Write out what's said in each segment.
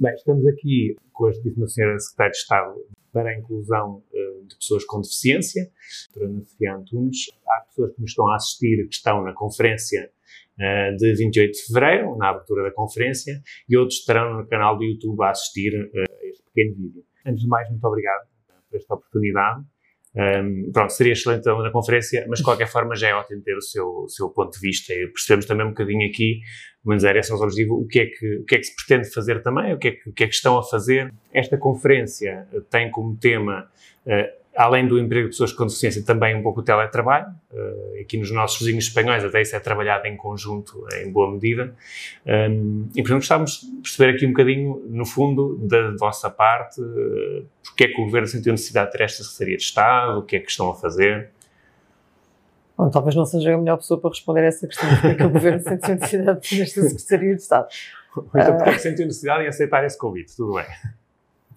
Bem, estamos aqui com a Justiça Senhora Secretária de Estado para a inclusão uh, de pessoas com deficiência, a doutora Sofia Antunes. Há pessoas que nos estão a assistir que estão na conferência uh, de 28 de fevereiro, na abertura da conferência, e outros estarão no canal do YouTube a assistir uh, a este pequeno vídeo. Antes de mais, muito obrigado por esta oportunidade. Um, pronto, seria excelente na conferência, mas de qualquer forma já é ótimo ter o seu, o seu ponto de vista e percebemos também um bocadinho aqui, mas era esse o objetivo, o que, é que, o que é que se pretende fazer também, o que é que, o que, é que estão a fazer. Esta conferência tem como tema uh, além do emprego de pessoas com deficiência, também um pouco o teletrabalho. Uh, aqui nos nossos vizinhos espanhóis, até isso é trabalhado em conjunto, em boa medida. Um, e, portanto, gostávamos de perceber aqui um bocadinho, no fundo, da vossa parte, uh, porque é que o Governo sentiu necessidade de ter esta Secretaria de Estado, o que é que estão a fazer. Bom, talvez não seja a melhor pessoa para responder a essa questão, porque é que o Governo sentiu necessidade de ter esta Secretaria de Estado. Então, porque é que sentiu necessidade em aceitar esse convite? Tudo bem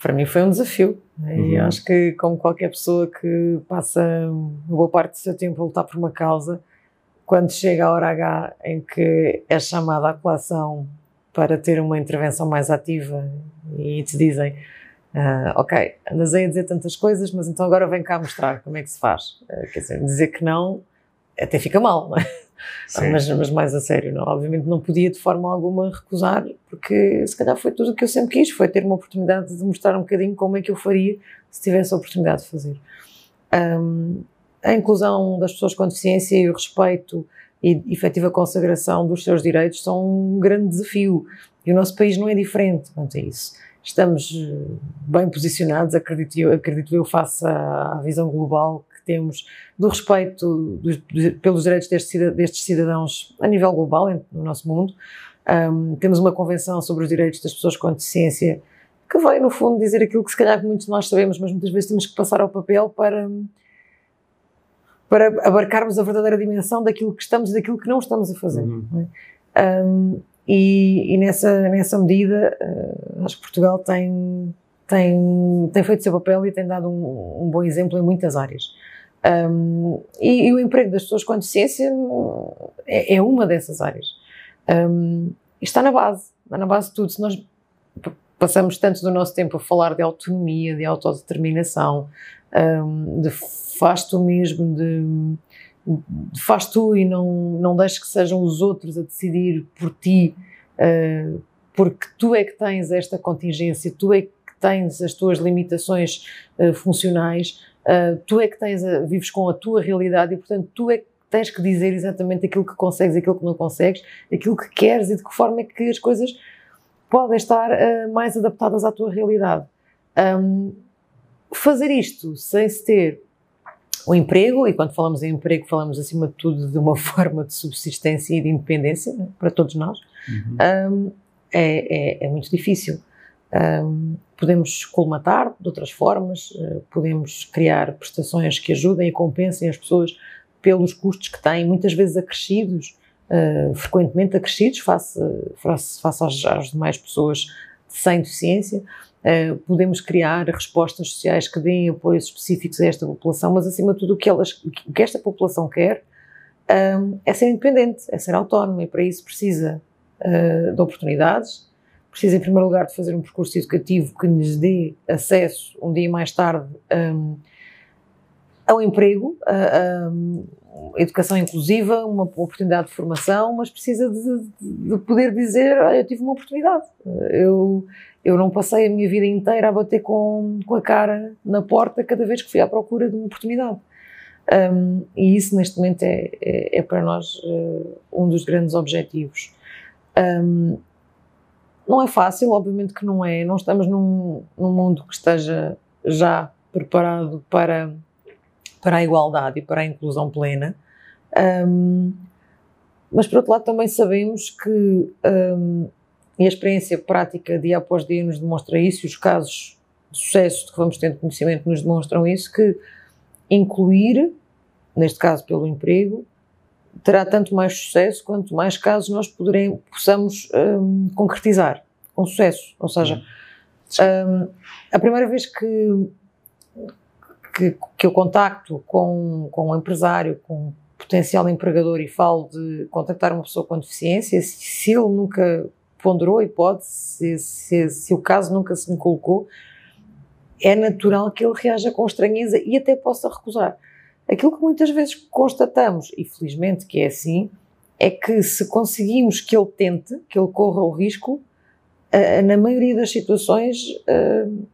para mim foi um desafio. Né? Uhum. E acho que, como qualquer pessoa que passa uma boa parte do seu tempo a lutar por uma causa, quando chega a hora H em que é chamada à colação para ter uma intervenção mais ativa e te dizem uh, ok, andas aí a dizer tantas coisas, mas então agora vem cá mostrar como é que se faz. Uh, quer dizer, dizer que não até fica mal, não é? Mas, mas, mais a sério, não? obviamente não podia de forma alguma recusar, porque se calhar foi tudo o que eu sempre quis, foi ter uma oportunidade de mostrar um bocadinho como é que eu faria se tivesse a oportunidade de fazer. Um, a inclusão das pessoas com deficiência e o respeito e efetiva consagração dos seus direitos são um grande desafio e o nosso país não é diferente quanto a isso. Estamos eh, bem posicionados, acredito eu, acredito eu face à, visão global temos do respeito dos, pelos direitos destes, destes, cidadãos a nível global, no nosso mundo. Um, temos uma convenção sobre os direitos das pessoas com deficiência que veio, no fundo, dizer aquilo que se calhar muitos de nós sabemos, mas muitas vezes temos que passar ao papel para, para abarcarmos a verdadeira dimensão daquilo que estamos e daquilo que não estamos a fazer. Uhum. É? Um, e, e, nessa, nessa medida, uh, acho que Portugal tem, tem, tem feito o seu papel e tem dado um, um bom exemplo em muitas áreas. Um, e, e, o emprego das pessoas com deficiência é, é uma dessas áreas. Um, está na base, está na base de tudo. Se nós passamos tanto do nosso tempo a falar de autonomia, de autodeterminação, um, de faz tu mesmo, de, de, faz tu e não, não deixes que sejam os outros a decidir por ti, uh, porque tu é que tens esta contingência, tu é que tens as tuas limitações uh, funcionais Uh, tu é que tens a, vives com a tua realidade e, portanto, tu é que tens que dizer exatamente aquilo que consegues, aquilo que não consegues, aquilo que queres e de que forma é que as coisas podem estar uh, mais adaptadas à tua realidade. Um, fazer isto sem se ter o emprego, e quando falamos em emprego, falamos acima de tudo de uma forma de subsistência e de independência né, para todos nós, uhum. um, é, é, é, muito difícil. Podemos colmatar de outras formas, uh, podemos criar prestações que ajudem e compensem as pessoas pelos custos que têm, muitas vezes acrescidos, uh, frequentemente acrescidos face, face, face às, às, demais pessoas sem deficiência. Uh, podemos criar respostas sociais que deem apoios específicos a esta população, mas acima de tudo o que, elas, o que esta população quer é ser independente, é ser autónoma e para isso precisa de oportunidades, precisa, em primeiro lugar, de fazer um percurso educativo que lhes dê acesso, um dia mais tarde, um, ao emprego, a, a, educação inclusiva, uma oportunidade de formação, mas precisa de, de poder dizer: eu tive uma oportunidade. Eu, eu não passei a minha vida inteira a bater com, com a cara na porta cada vez que fui à procura de uma oportunidade. Um, e isso, neste momento, é, é, é para nós uh, um dos grandes objetivos. Um, não é fácil, obviamente que não é. Não estamos num, num mundo que esteja já preparado para, para a igualdade e para a inclusão plena. Um, mas, por outro lado, também sabemos que, um, e a experiência prática dia após dia nos demonstra isso, e os casos de sucesso de que vamos tendo conhecimento nos demonstram isso, que incluir, neste caso pelo emprego, terá tanto mais sucesso quanto mais casos nós poderemos, possamos um, concretizar com sucesso. Ou seja, um, a primeira vez que, que, que, eu contacto com, com um empresário, com um potencial empregador e falo de contactar uma pessoa com deficiência, se ele nunca ponderou a hipótese, se, se, se, o caso nunca se me colocou, é natural que ele reaja com estranheza e até possa recusar. Aquilo que muitas vezes constatamos, e felizmente que é assim, é que se conseguimos que ele tente, que ele corra o risco, uh, na maioria das situações uh,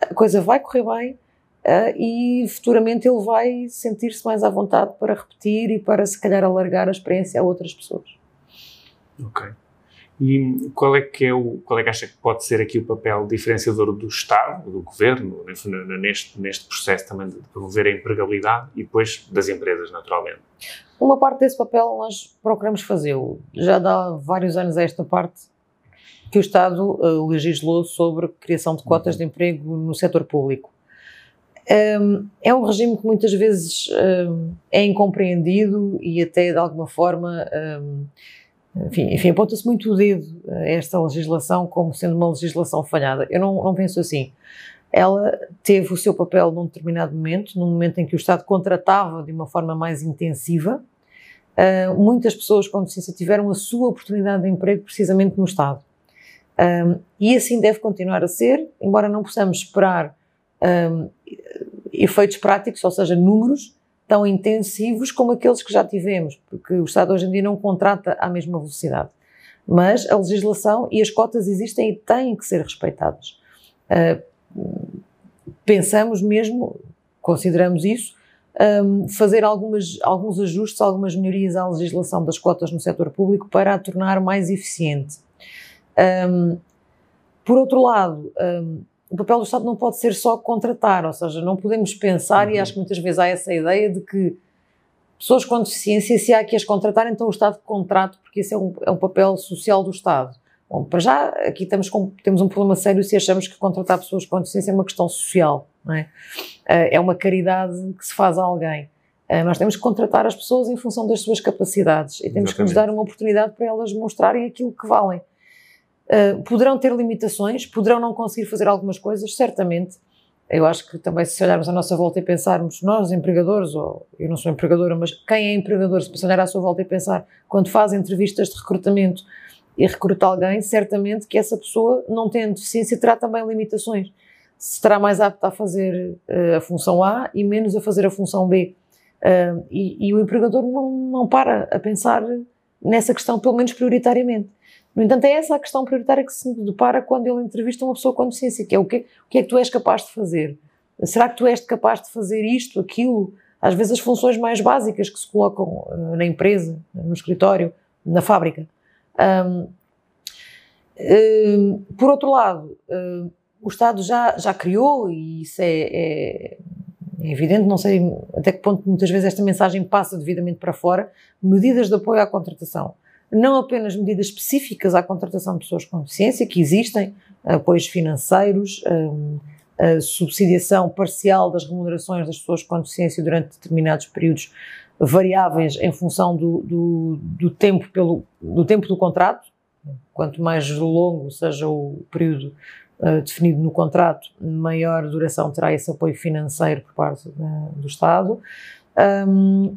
a coisa vai correr bem uh, e futuramente ele vai sentir-se mais à vontade para repetir e para se calhar alargar a experiência a outras pessoas. Ok. E qual é que é o, qual é que acha que pode ser aqui o papel diferenciador do Estado, do Governo, neste, neste processo também de promover a empregabilidade e depois das empresas, naturalmente? Uma parte desse papel nós procuramos fazê-lo. Já dá vários anos a esta parte que o Estado uh, legislou sobre criação de cotas uhum. de emprego no setor público. Um, é um regime que muitas vezes um, é incompreendido e até de alguma forma um, enfim, enfim aponta-se muito o dedo a esta legislação como sendo uma legislação falhada. Eu não, não penso assim. Ela teve o seu papel num determinado momento, num momento em que o Estado contratava de uma forma mais intensiva. Uh, muitas pessoas com deficiência tiveram a sua oportunidade de emprego precisamente no Estado. Um, e assim deve continuar a ser, embora não possamos esperar um, efeitos práticos, ou seja, números tão intensivos como aqueles que já tivemos, porque o Estado hoje em dia não contrata à mesma velocidade. Mas a legislação e as cotas existem e têm que ser respeitadas. Uh, pensamos mesmo, consideramos isso, um, fazer algumas, alguns ajustes, algumas melhorias à legislação das cotas no setor público para a tornar mais eficiente. Um, por outro lado, um, o papel do Estado não pode ser só contratar, ou seja, não podemos pensar, uhum. e acho que muitas vezes há essa ideia de que pessoas com deficiência, se há que as contratar, então o Estado contrata, porque esse é um, é um papel social do Estado. Bom, para já, aqui estamos com, temos um problema sério se achamos que contratar pessoas com deficiência é uma questão social, não é? Ah, é uma caridade que se faz a alguém. Ah, nós temos que contratar as pessoas em função das suas capacidades e temos Exatamente. que nos dar uma oportunidade para elas mostrarem aquilo que valem. Uh, poderão ter limitações, poderão não conseguir fazer algumas coisas, certamente. Eu acho que também, se olharmos à nossa volta e pensarmos, nós, empregadores, ou eu não sou empregadora, mas quem é empregador, se olhar à sua volta e pensar, quando faz entrevistas de recrutamento e recruta alguém, certamente que essa pessoa, não tendo deficiência, terá também limitações. Se estará mais apta a fazer uh, a função A e menos a fazer a função B. Uh, e, e, o empregador não, não para a pensar nessa questão, pelo menos prioritariamente. No entanto, é essa a questão prioritária que se depara quando ele entrevista uma pessoa com deficiência, que é o que, o que é que tu és capaz de fazer? Será que tu és capaz de fazer isto, aquilo? Às vezes as funções mais básicas que se colocam uh, na empresa, no escritório, na fábrica. Um, um, por outro lado, uh, o Estado já, já criou, e isso é, é, é, evidente, não sei até que ponto muitas vezes esta mensagem passa devidamente para fora, medidas de apoio à contratação não apenas medidas específicas à contratação de pessoas com deficiência, que existem, apoios financeiros, a subsidiação parcial das remunerações das pessoas com deficiência durante determinados períodos variáveis em função do, do, do tempo pelo do tempo do contrato. Quanto mais longo seja o período uh, definido no contrato maior duração terá esse apoio financeiro por parte do Estado. Um,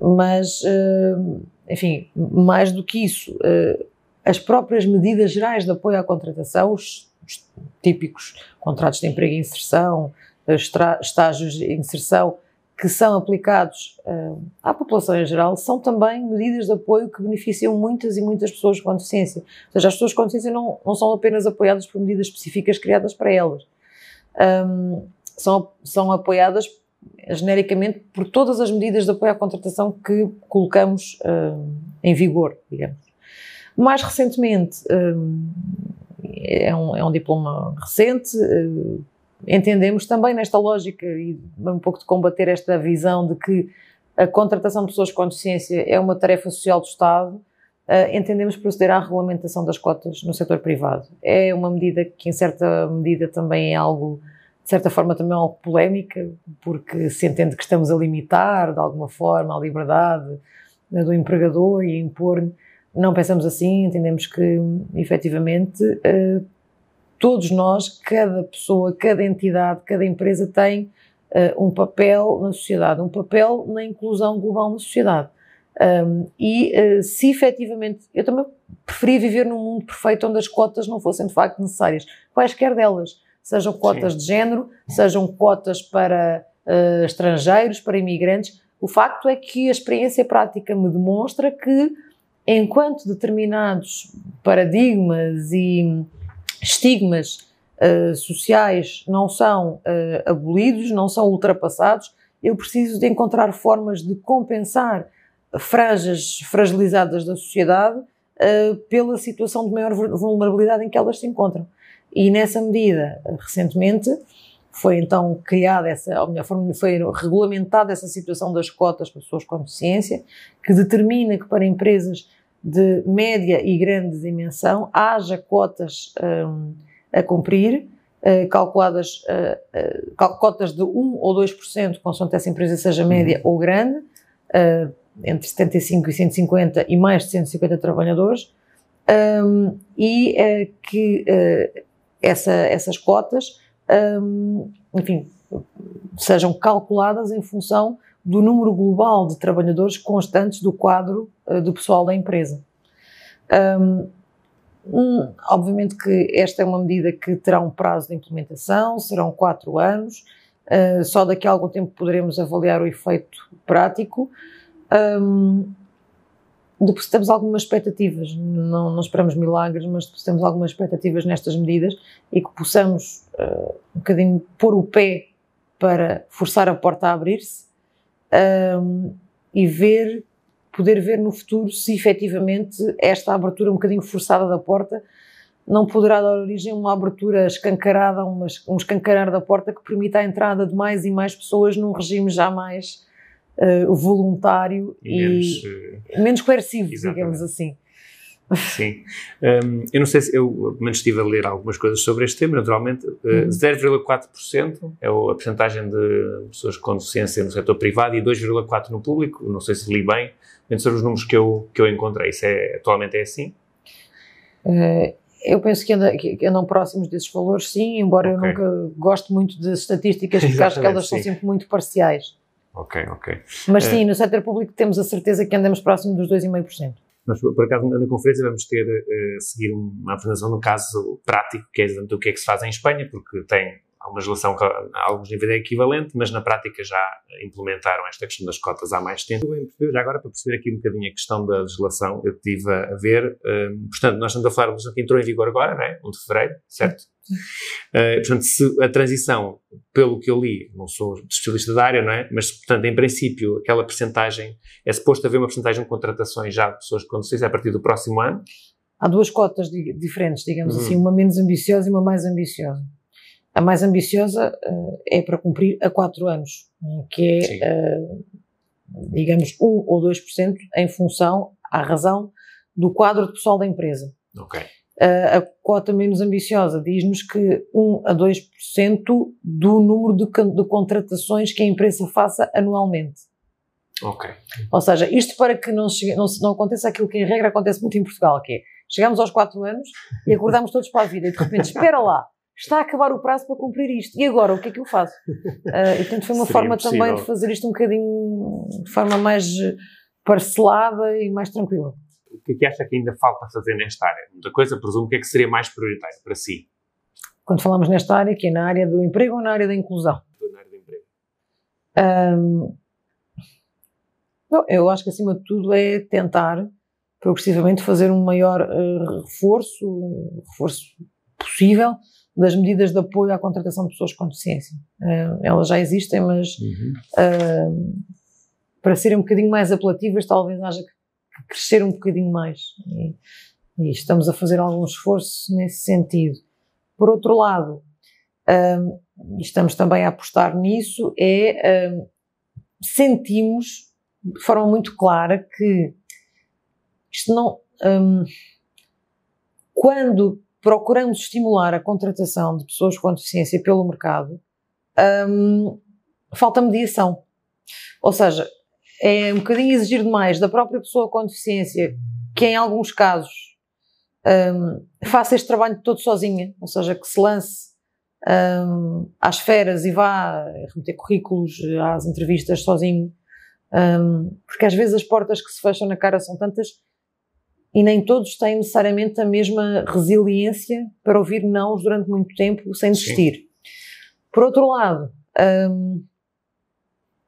mas uh, enfim, mais do que isso, uh, as próprias medidas gerais de apoio à contratação, os, os típicos contratos de emprego e inserção, estágios de inserção, que são aplicados uh, à população em geral, são também medidas de apoio que beneficiam muitas e muitas pessoas com deficiência. Ou seja, as pessoas com deficiência não, não são apenas apoiadas por medidas específicas criadas para elas. Um, são, são apoiadas genericamente por todas as medidas de apoio à contratação que colocamos uh, em vigor, digamos. Mais recentemente, uh, é, um, é um diploma recente, uh, entendemos também nesta lógica e um pouco de combater esta visão de que a contratação de pessoas com deficiência é uma tarefa social do Estado, entendemos proceder à regulamentação das cotas no setor privado. É uma medida que, em certa medida, também é algo de certa forma também algo polémica, porque se entende que estamos a limitar de alguma forma a liberdade né, do empregador e impor. Não pensamos assim, entendemos que efetivamente eh, todos nós, cada pessoa, cada entidade, cada empresa tem eh, um papel na sociedade, um papel na inclusão global na sociedade. Um, e uh, se efetivamente, eu também preferia viver num mundo perfeito onde as cotas não fossem de facto necessárias, quaisquer delas, sejam cotas Sim. de género, sejam cotas para uh, estrangeiros, para imigrantes. O facto é que a experiência prática me demonstra que, enquanto determinados paradigmas e estigmas uh, sociais não são abolidos, não são ultrapassados, eu preciso de encontrar formas de compensar franjas fragilizadas da sociedade uh, pela situação de maior vulnerabilidade em que elas se encontram. E nessa medida, recentemente, foi então criada essa, ou melhor, foi regulamentada essa situação das cotas para pessoas com deficiência, que determina que para empresas de média e grande dimensão haja cotas um, a cumprir, uh, calculadas, uh, uh, cotas de 1 ou 2%, consoante essa empresa seja média uhum. ou grande, entre 75 e 150 e mais de 150 trabalhadores, um, e que essa, essas cotas, um, enfim, sejam calculadas em função do número global de trabalhadores constantes do quadro uh, do pessoal da empresa. Um, um, obviamente que esta é uma medida que terá um prazo de implementação, serão quatro anos, só daqui a algum tempo poderemos avaliar o efeito prático, um, depositamos algumas expectativas, não, não, esperamos milagres, mas depositamos algumas expectativas nestas medidas e que possamos uh, um bocadinho pôr o pé para forçar a porta a abrir-se um, e ver, poder ver no futuro se efetivamente esta abertura um bocadinho forçada da porta não poderá dar origem a uma abertura escancarada, uma, um escancarar da porta que permita a entrada de mais e mais pessoas num regime jamais uh, voluntário e, menos, uh, menos coercivo, exatamente. digamos assim. Sim. Um, eu não sei se eu, pelo menos, estive a ler algumas coisas sobre este tema, naturalmente. Uh, uhum. 0,4% é a percentagem de pessoas com deficiência no setor privado e 2,4% no público. Não sei se li bem, mas são os números que eu, que eu encontrei. Isso é, atualmente é assim? Uh, eu penso que, anda, que, andam próximos desses valores, sim, embora okay. eu nunca goste muito das estatísticas, porque acho que elas sim. são sempre muito parciais. Ok, ok. Mas sim, uh, no setor público temos a certeza que andamos próximo dos 2,5%. Nós, por acaso, na conferência vamos ter uh, seguir uma apresentação no caso prático, que é exatamente o que é que se faz em Espanha, porque tem uma legislação que a alguns níveis é equivalente, mas na prática já implementaram esta questão das cotas há mais tempo. Já agora, para perceber aqui um bocadinho a questão da legislação, eu estive a ver, um, portanto, nós estamos a falar de uma legislação que entrou em vigor agora, não é? 1 de fevereiro, certo? Uh, portanto, se a transição, pelo que eu li, não sou especialista da área, não é? Mas, portanto, em princípio, aquela percentagem, é suposto haver uma percentagem de contratações já de pessoas com deficiência a partir do próximo ano? Há duas cotas diferentes, digamos uhum. assim, uma menos ambiciosa e uma mais ambiciosa. A mais ambiciosa uh, é para cumprir a quatro anos, né, que é, uh, digamos, 1 ou 2% em função, à razão, do quadro de pessoal da empresa. Ok. Uh, a cota menos ambiciosa diz-nos que 1 a 2% do número de, de, contratações que a empresa faça anualmente. Ok. Ou seja, isto para que não, chegue, não, não aconteça aquilo que em regra acontece muito em Portugal, que é, chegamos aos 4 anos e acordamos todos para a vida e de repente, espera lá, está a acabar o prazo para cumprir isto. E agora, o que é que eu faço? Uh, e portanto foi uma Seria forma impossível. também de fazer isto um bocadinho de forma mais parcelada e mais tranquila. O que é que acha que ainda falta fazer nesta área? Muita coisa, presumo, que é que seria mais prioritário para si? Quando falamos nesta área, que é na área do emprego ou na área da inclusão? Na área do emprego. Um, bom, eu acho que acima de tudo é tentar progressivamente fazer um maior uh, reforço, um reforço possível das medidas de apoio à contratação de pessoas com deficiência. Uh, elas já existem, mas uhum. uh, para serem um bocadinho mais apelativas, talvez haja que crescer um bocadinho mais. E, e estamos a fazer algum esforço nesse sentido. Por outro lado, um, e estamos também a apostar nisso, é um, sentimos de forma muito clara que isto não. Um, quando procuramos estimular a contratação de pessoas com deficiência pelo mercado, um, falta mediação. Ou seja, é um bocadinho exigir demais da própria pessoa com deficiência, que em alguns casos um, faça este trabalho todo sozinha, ou seja, que se lance um, às feras e vá remeter currículos às entrevistas sozinho, porque às vezes as portas que se fecham na cara são tantas e nem todos têm necessariamente a mesma resiliência para ouvir não durante muito tempo sem desistir. Sim. Por outro lado, um,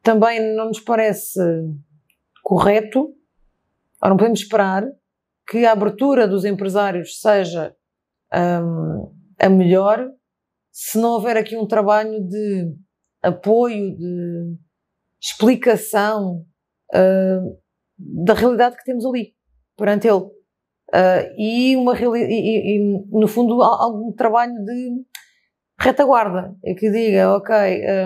também não nos parece correto, ou não podemos esperar, que a abertura dos empresários seja um, a melhor se não houver aqui um trabalho de apoio, de explicação uh, da realidade que temos ali perante ele. Uh, e, uma, e, e, no fundo, algum trabalho de retaguarda, que diga, ok,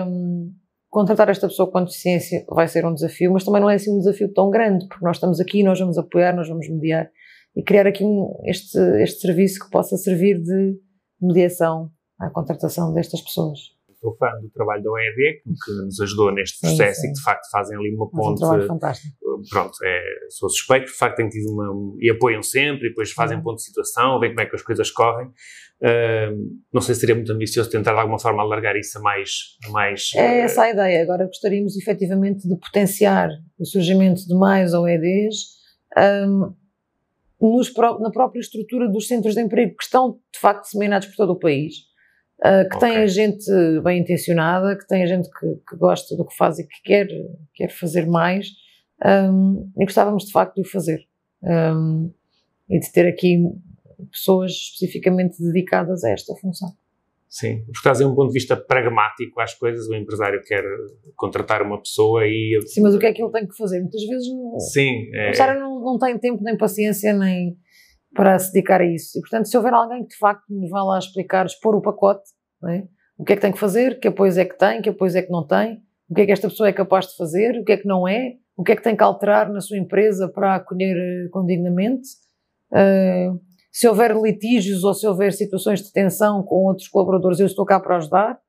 um, contratar esta pessoa com deficiência vai ser um desafio, mas também não é assim um desafio tão grande, porque nós estamos aqui, nós vamos apoiar, nós vamos mediar e criar aqui um, este, este serviço que possa servir de mediação à contratação destas pessoas sou fã do trabalho da OED, que, nos ajudou neste processo sim, sim. e que de facto fazem ali uma ponte. um trabalho fantástico. Pronto, é, sou suspeito, de facto têm tido uma. e apoiam sempre, e depois fazem ponto de situação, veem como é que as coisas correm. Uh, não sei se seria muito ambicioso tentar de alguma forma alargar isso a mais. A mais é essa a ideia. Agora gostaríamos efetivamente de potenciar o surgimento de mais OEDs. Um, nos, na própria estrutura dos centros de emprego que estão de facto disseminados por todo o país Uh, que okay. tem gente bem intencionada, que tem gente que, que, gosta do que faz e que quer, quer fazer mais, um, e gostávamos de facto de o fazer. Um, e de ter aqui pessoas especificamente dedicadas a esta função. Sim, porque trazer um ponto de vista pragmático às coisas, o empresário quer contratar uma pessoa e... Sim, mas o que é que ele tem que fazer? Muitas vezes Sim, é... o empresário não, não tem tempo, nem paciência, nem para se dedicar a isso. E, portanto, se houver alguém que de facto nos vá lá explicar, expor o pacote, é? o que é que tem que fazer, que apoios é que tem, que apoios é que não tem, o que é que esta pessoa é capaz de fazer, o que é que não é, o que é que tem que alterar na sua empresa para acolher eh, com dignamente. Uh, se houver litígios ou se houver situações de tensão com outros colaboradores, eu estou cá para ajudar.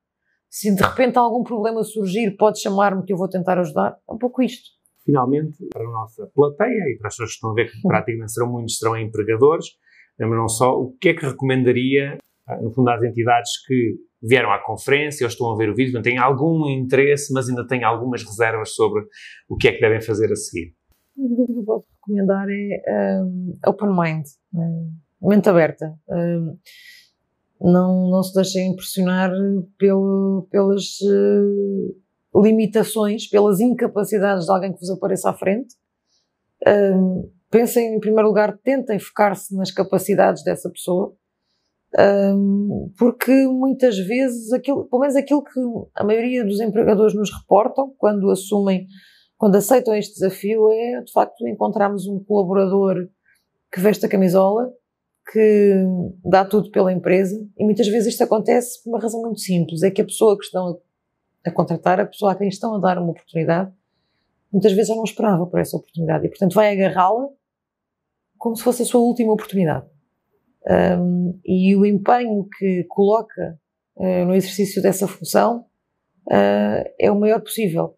Se de repente algum problema surgir, pode chamar-me que eu vou tentar ajudar. É um pouco isto finalmente, para a nossa plateia e para as pessoas que estão a ver que praticamente serão muitos, serão empregadores, mas não só, o que é que recomendaria, ah, no fundo, às entidades que vieram à conferência ou estão a ver o vídeo, têm algum interesse, mas ainda têm algumas reservas sobre o que é que devem fazer a seguir? O que eu posso recomendar é um, open mind, um, mente aberta. Um, não, não se deixem impressionar pelo, pelas uh, limitações, pelas incapacidades de alguém que vos apareça à frente. Um, pensem, em primeiro lugar, tentem focar-se nas capacidades dessa pessoa, um, porque muitas vezes, aquilo, pelo menos aquilo que a maioria dos empregadores nos reportam quando assumem, quando aceitam este desafio, é de facto encontrarmos um colaborador que veste a camisola, que dá tudo pela empresa, e muitas vezes isto acontece por uma razão muito simples: é que a pessoa que estão a contratar a pessoa a quem estão a dar uma oportunidade, muitas vezes eu não esperava por essa oportunidade e, portanto, vai agarrá-la como se fosse a sua última oportunidade. Um, e o empenho que coloca uh, no exercício dessa função uh, é o maior possível.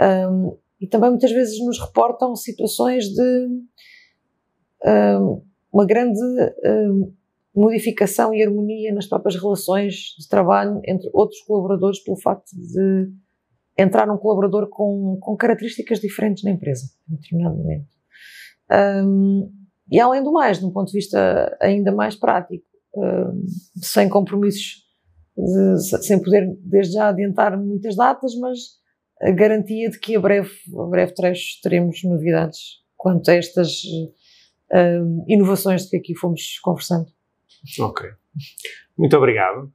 Um, e também muitas vezes nos reportam situações de um, uma grande modificação e harmonia nas próprias relações de trabalho entre outros colaboradores pelo facto de entrar um colaborador com, com características diferentes na empresa, em determinado momento. Um, e além do mais, de um ponto de vista ainda mais prático, um, sem compromissos, de, sem poder desde já adiantar muitas datas, mas a garantia de que a breve, a breve trecho teremos novidades quanto a estas um, inovações de que aqui fomos conversando. Ok. Muito obrigado.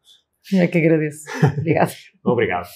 É que agradeço. Obrigado. Obrigado.